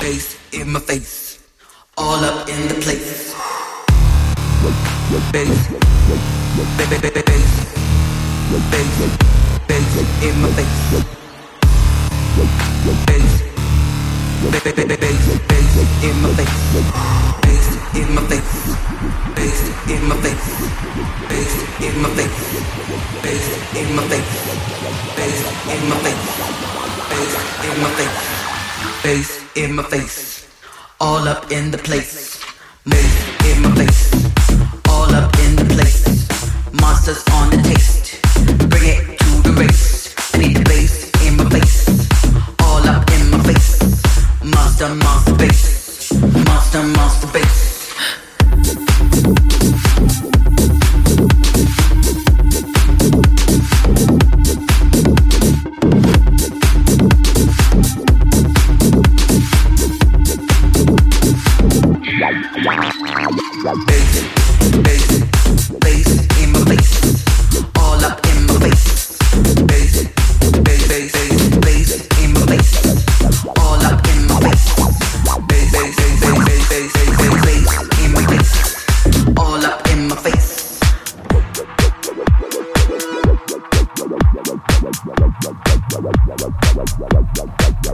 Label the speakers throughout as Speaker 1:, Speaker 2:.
Speaker 1: Face in my face, all up in the place in my face, in my face, in my face, in my face, in my face, in my face, in my face, in my face, in my face, all up in the place, bass in my all up in the place. Monsters on the taste.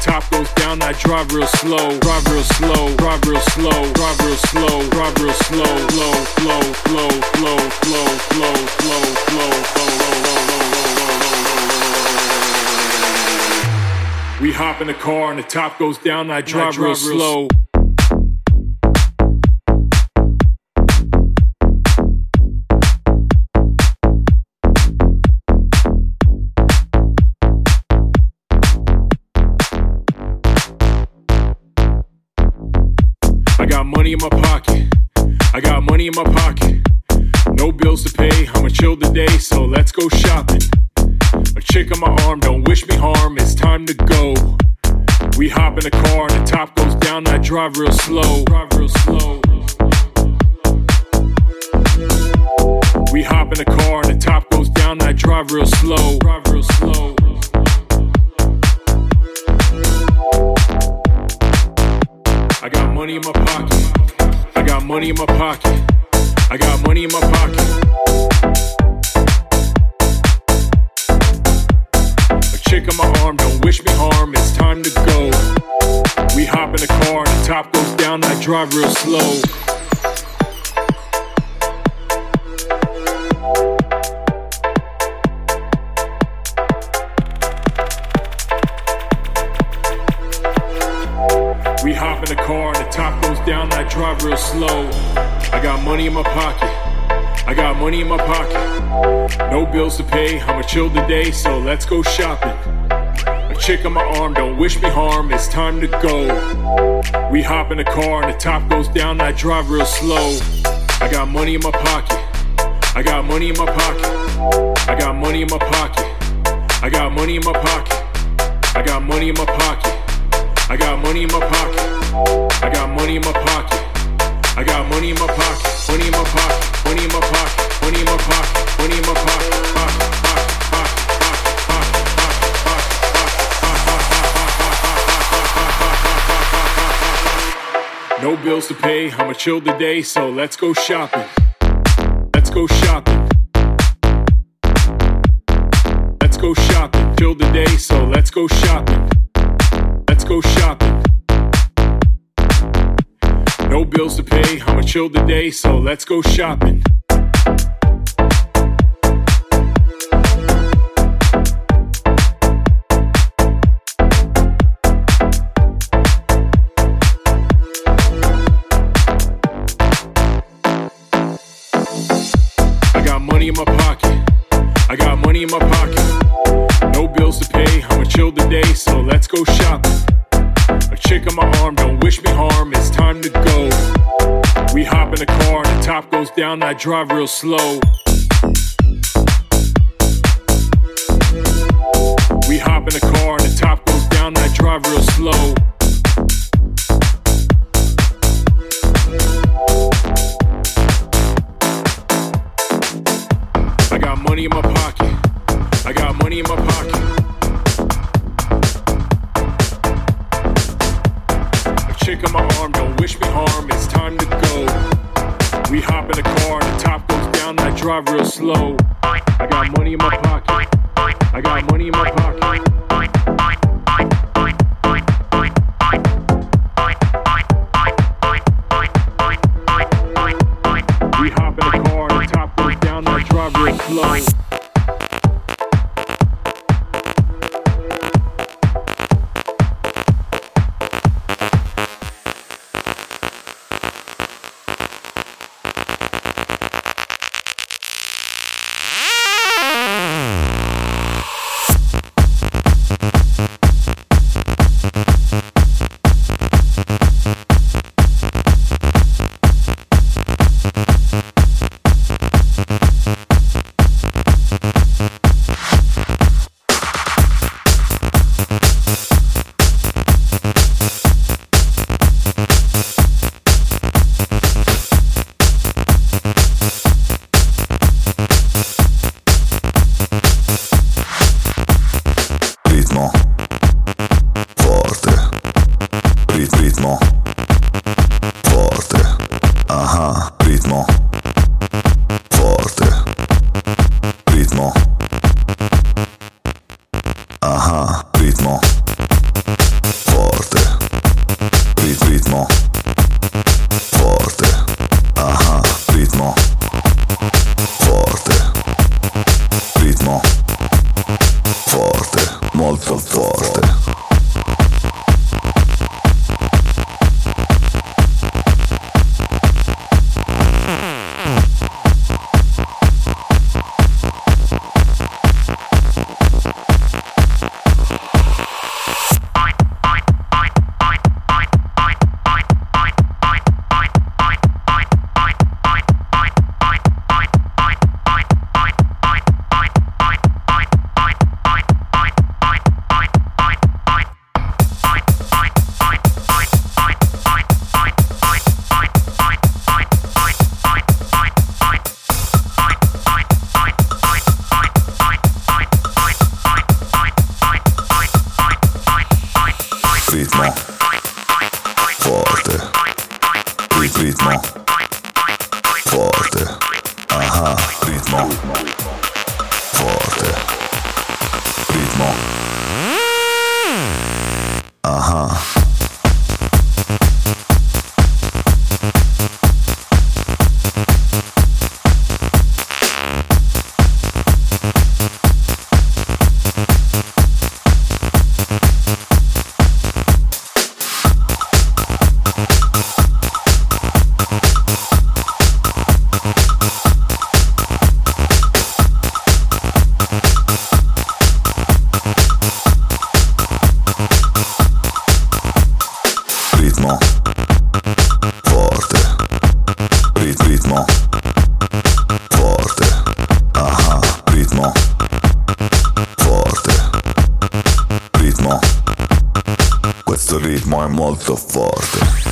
Speaker 1: top goes down, I drive, I drive real, slow, drive real slow. Drive real slow, drive real slow, flow, flow, flow,
Speaker 2: flow, flow, flow, flow, flow, flow, We hop in a car and the top goes down, I in my pocket. No bills to pay. I'ma chill today, so let's go shopping. A chick on my arm, don't wish me harm. It's time to go. We hop in the car and the top goes down. I drive real slow. Drive real slow. hop in the car and the top goes down, I drive real slow. Drive real slow. I got money in my pocket. I got money in my pocket. I got money in my pocket. A chick on my arm, don't wish me harm. It's time to go. We hop in the car and the top goes down, I drive real slow. We hop in the car and the top goes down I drive real slow. I got money in my pocket. I got money in my pocket. No bills to pay. I'ma chill today, so let's go shopping. A chick on my arm, don't wish me harm. It's time to go. We hop in the car and the top goes down I drive real slow. I got money in my pocket. I got money in my pocket. I got money in my pocket. I got money in my pocket. I got money in my pocket. I got money in my pocket. I got money in my pocket. I got money in my pocket. Money in my pocket. Money in my pocket. Money in my pocket. Money in my pocket. Pocket, pocket, pocket, pocket, pocket. No bills to pay. I'ma chill today, so let's go shopping. Let's go shopping. Let's go shopping. Chill today, so let's go shopping. Let's go shopping. No bills to pay, I'ma chill today, so let's go shopping. I got money in my pocket. I got money in my pocket. No bills to pay, I'ma chill today, so let's go shopping. Chick on my arm, don't wish me harm, it's time to go. We hop in the car and the top goes down, I drive real slow. We hop in the car and the top goes down, I drive real slow. Thank you.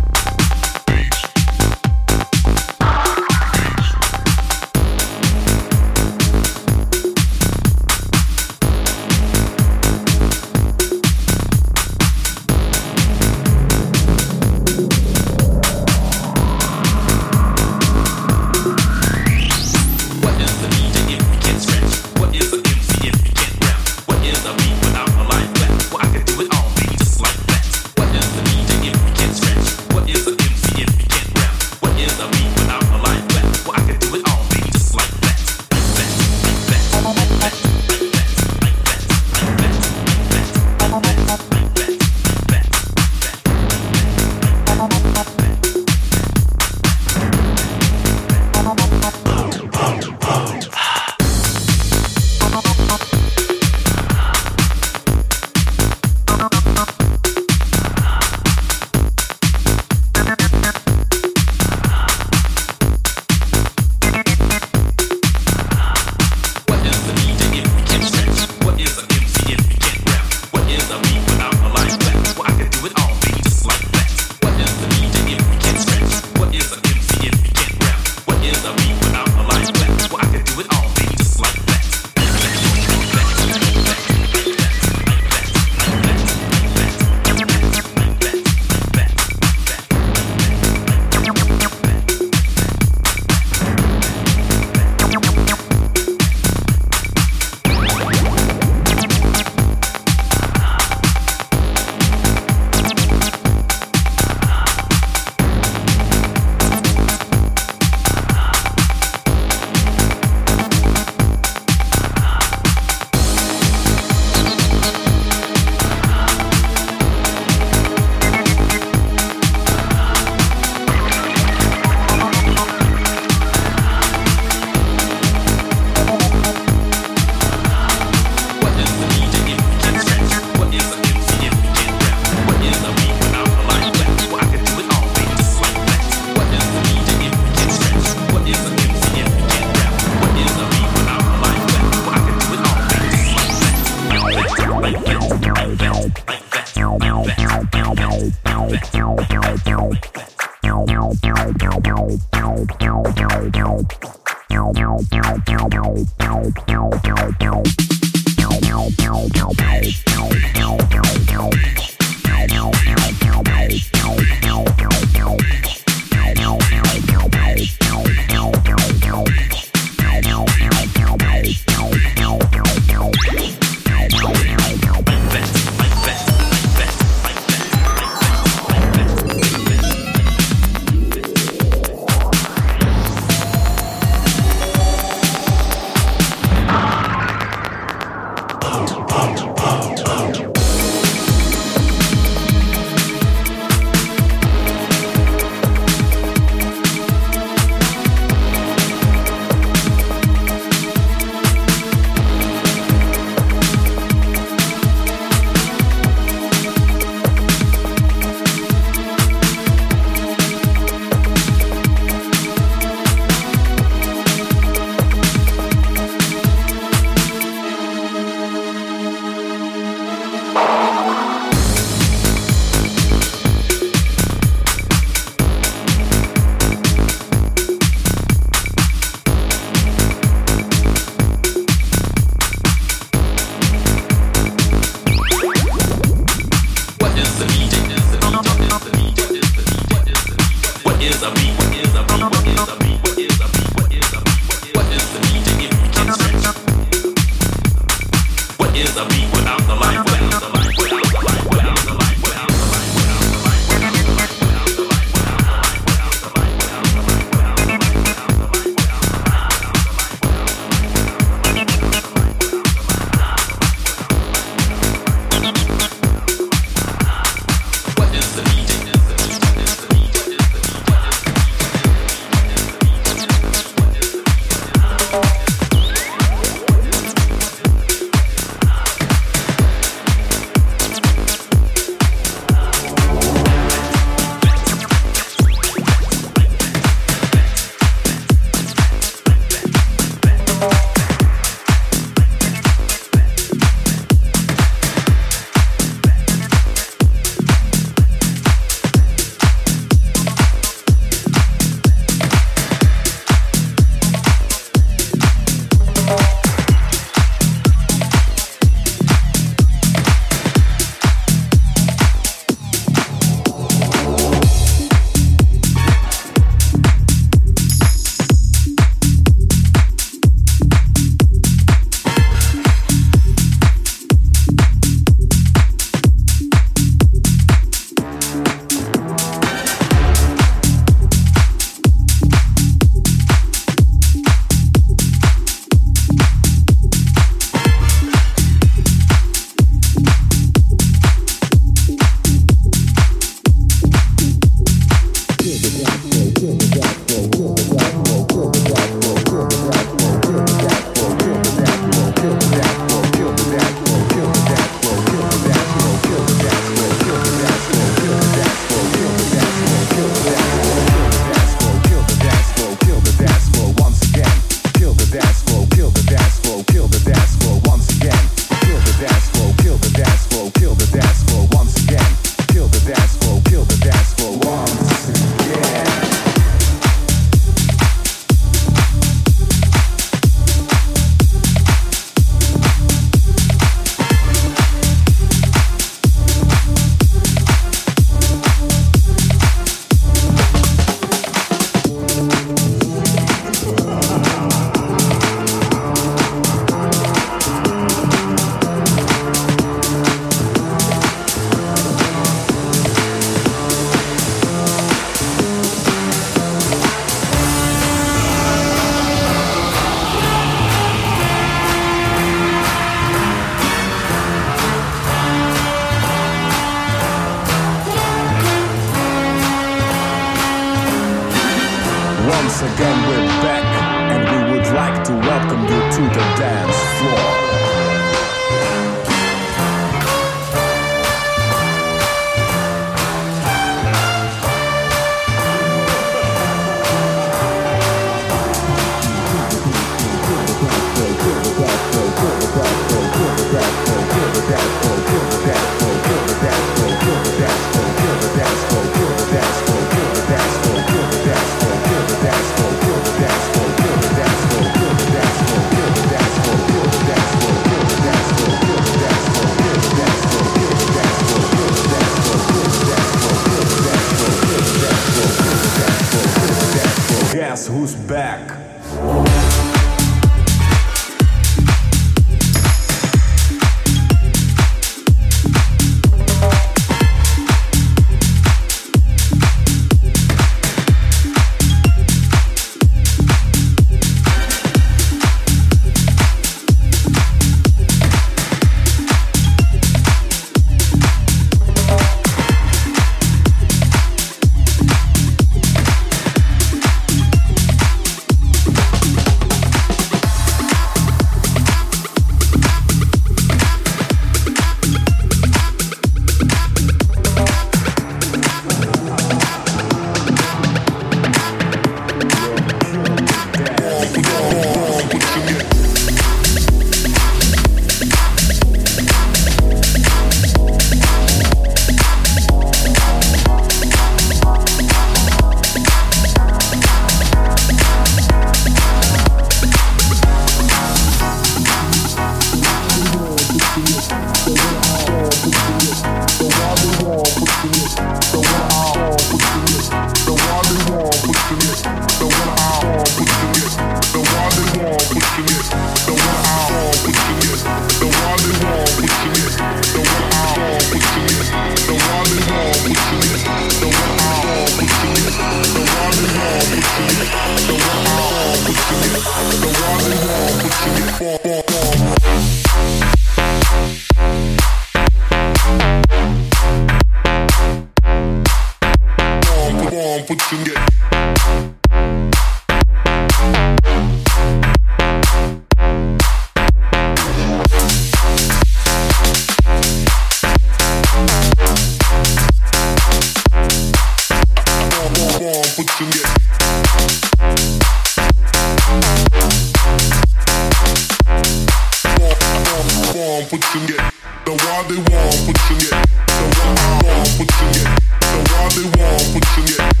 Speaker 2: put your get. The why they want, put your get. The why they want, put your get. The why they want, put your get.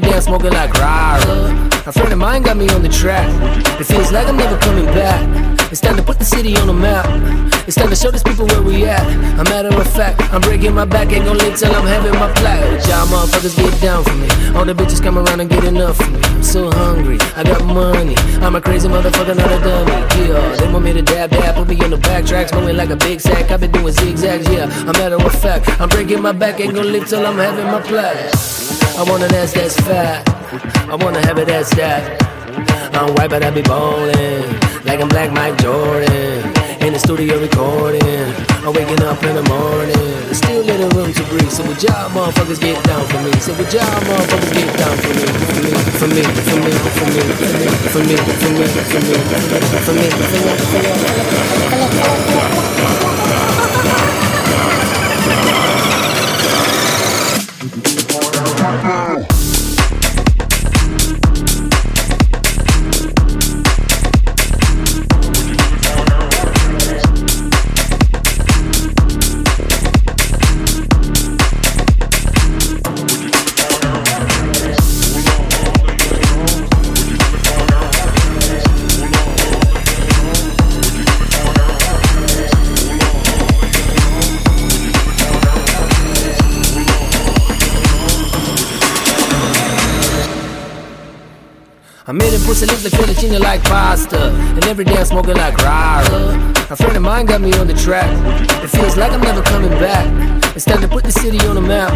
Speaker 2: My mine got me on the track It feels like I'm never coming back, It's time to put the city on the map It's time to show these people where we at A matter of fact
Speaker 3: I'm breaking my back ain't gon' live till I'm having my plaque. Y'all motherfuckers get down for me. All the bitches come around and get enough for me. I'm so hungry, I got money. I'm a crazy motherfucker, not a dummy. Yeah, they want me to dab dab, put me on the backtracks, moving like a big sack. I've been doing zigzags, yeah. A matter of fact, I'm breaking my back, ain't gon' live till I'm having my plaque. I want an ass that's fat. I wanna have it that's that. I'm white, but I be ballin' like I'm Black Mike Jordan in the studio recording. I'm waking up in the morning. Still little room to breathe. So would y'all motherfuckers get down for me? So would y'all motherfuckers get down for me? For me, for me, for me, for me, for me, for me, for me, for me, for me, for
Speaker 4: Eating pussy lips like fettuccine like pasta. And every day I'm smoking like rara. A friend of mine got me on the track. It feels like I'm never coming back. It's time to put the city on the map.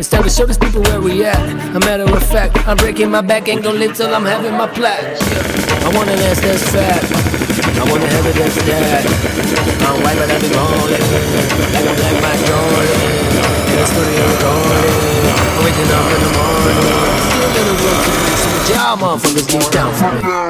Speaker 4: It's time to show these people where we at. A matter of fact, I'm breaking my back, ain't gonna live till I'm having my plaque. I wanna ass that's fat. I want a head that's that. I'm white, but I be ballin'. Like I'm like my I'm waking up in the morning. Still a little work so the job motherfuckers get down for.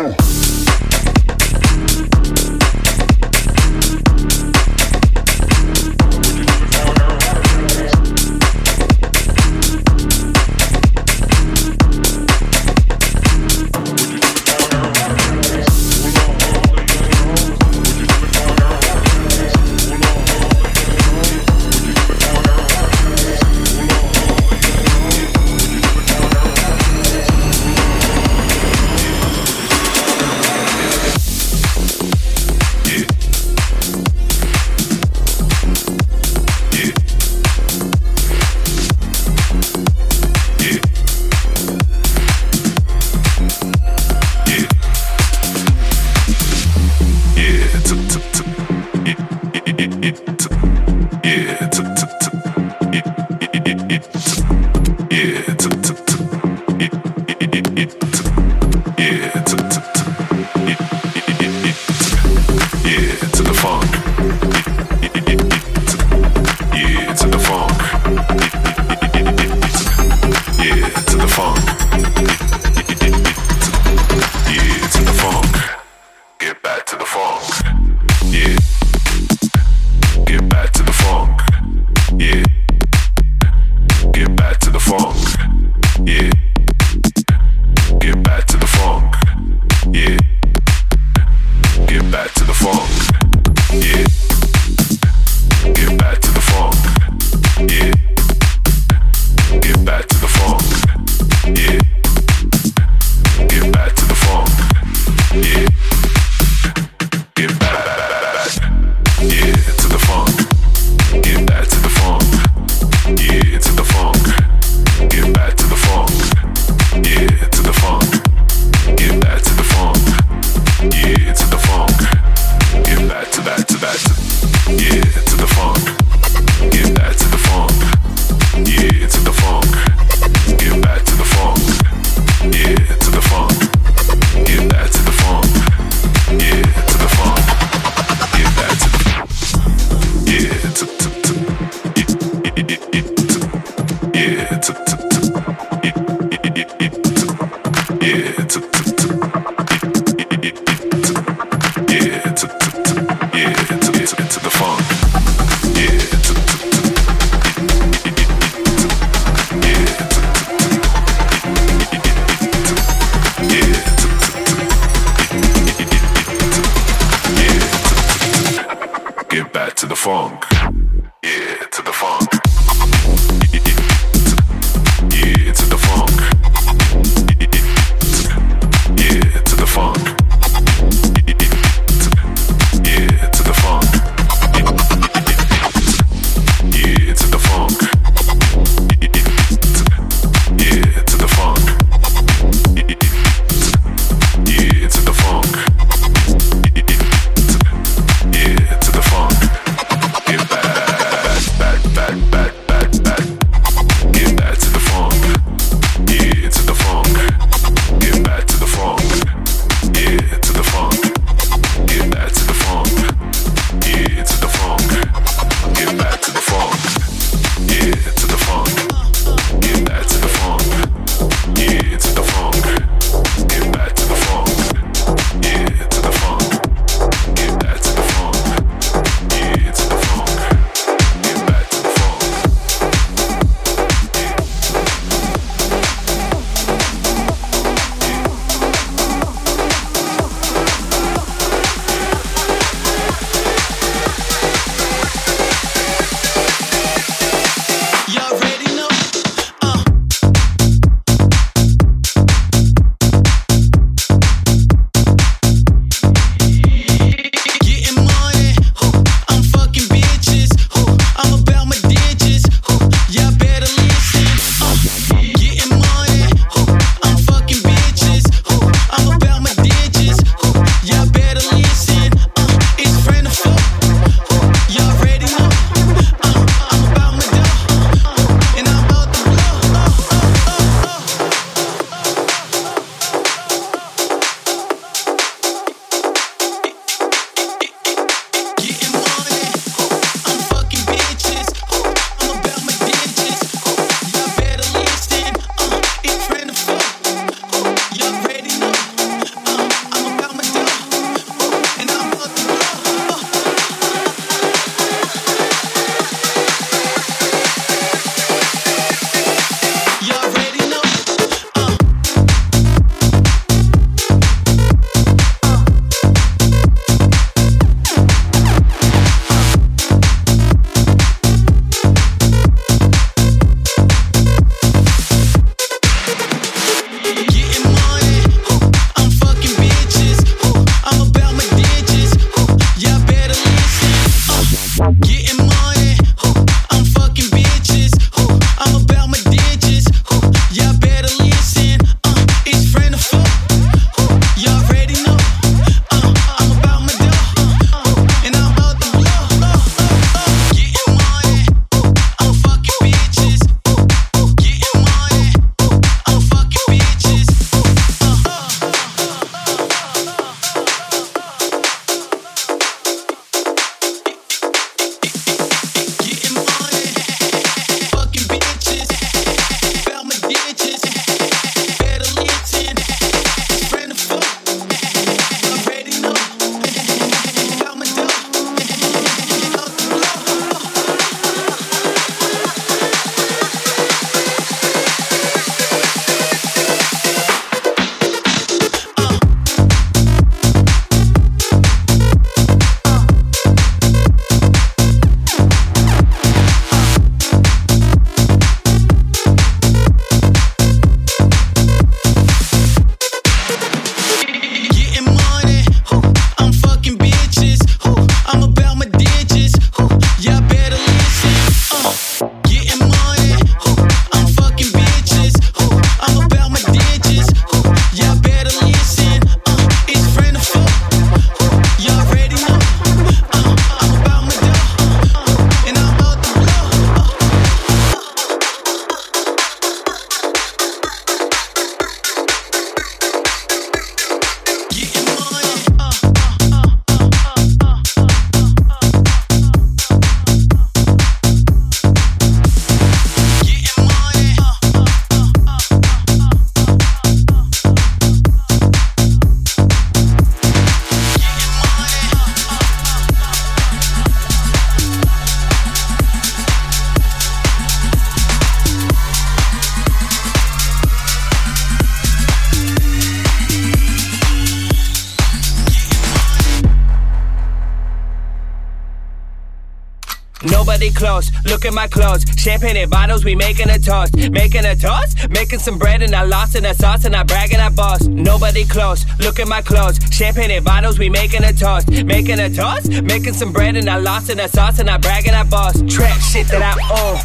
Speaker 5: Look at my clothes. Champagne and bottles, we making a toast. Making a toast? Making some bread and I lost in the sauce and I brag and I boss. Nobody close, look at my clothes. Champagne and bottles, we making a toast. Making a toast? Making some bread and I lost in the sauce and I brag and I boss. Trap shit that I own.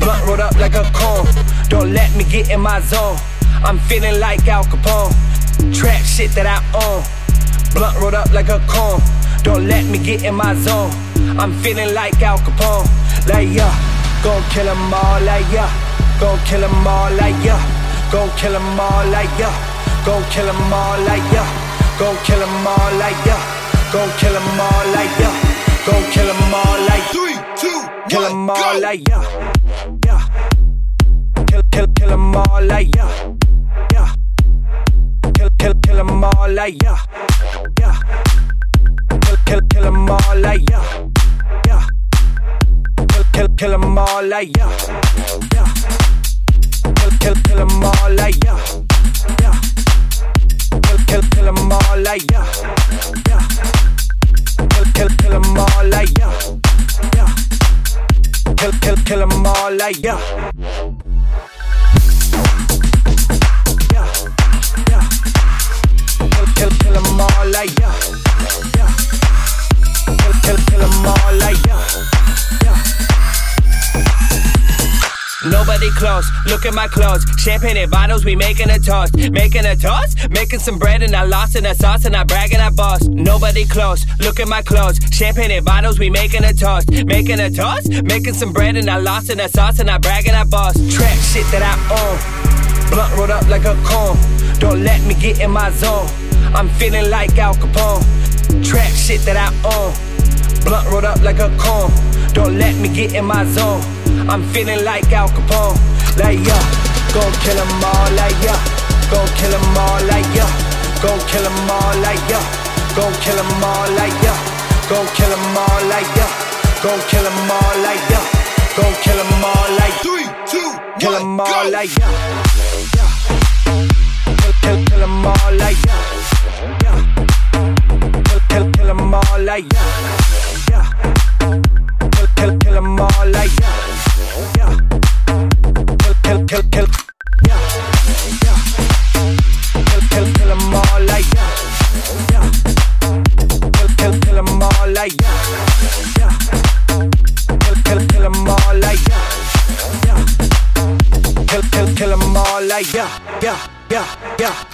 Speaker 5: Blunt rolled up like a cone. Don't let me get in my zone. I'm feeling like Al Capone. Trap shit that I own. Blunt rolled up like a cone. Don't let me get in my zone. I'm feeling like Al Capone. Like, yeah, gon' kill them all, like, yeah. Gon' kill them all, like, yeah. Gon' kill them all, like, yeah. Gon' kill them all, like, yeah. Gon' kill them all, like, yeah. Gon' kill them all, like, yeah. Gon' kill them all, like,
Speaker 6: three, two,
Speaker 5: kill them all, like, yeah. Yeah. Kill, kill, kill them all, like, yeah. Yeah. Kill, kill, kill them all, like, yeah. Yeah. Kill, kill, kill them all, like. Yeah. Kill, kill, them all, like, yeah. Yeah. Kill, kill, kill them all, like, yeah. Yeah. Kill, kill, kill them all, like, yeah. Yeah. Kill, kill, kill them all, like, yeah. Yeah. Kill, kill, kill them all, like, yeah. Yeah. Kill, kill, kill all, like, yeah. Yeah. Kill, kill, kill them all, like, yeah. Yeah. Nobody close, look at my clothes. Champagne and bottles, we making a toast. Making a toast? Making some bread and I lost in the sauce and I brag and I boss. Nobody close, look at my clothes. Champagne and bottles, we making a toast. Making a toast? Making some bread and I lost in the sauce and I brag and I boss. Trap shit that I own. Blunt rolled up like a cone. Don't let me get in my zone. I'm feeling like Al Capone. Trap shit that I own. Blunt rolled up like a cone. Don't let me get in my zone. I'm feeling like Al Capone. Like, yeah. Gon' kill them all, like, yeah. Gon' kill them all, like, yeah. Gon' kill them all, like, yeah. Gon' kill them all, like, yeah. Gon' kill them all, like, yeah. Gon' kill them all, like, yeah. Gon' kill them all, like,
Speaker 6: Three, two,
Speaker 5: kill them all, like, yeah. Yeah. Kill, kill, kill them all, like, yeah. Yeah. Kill, kill, kill them all, like, yeah. Yeah. Kill, kill, kill them all, like. Yeah. Kill, kill, kill, all, like, yeah. Kill, kill, kill all, like, yeah. Kill, kill, kill all, like, yeah. Kill, kill, kill all, like, yeah. Yeah. Yeah. Yeah.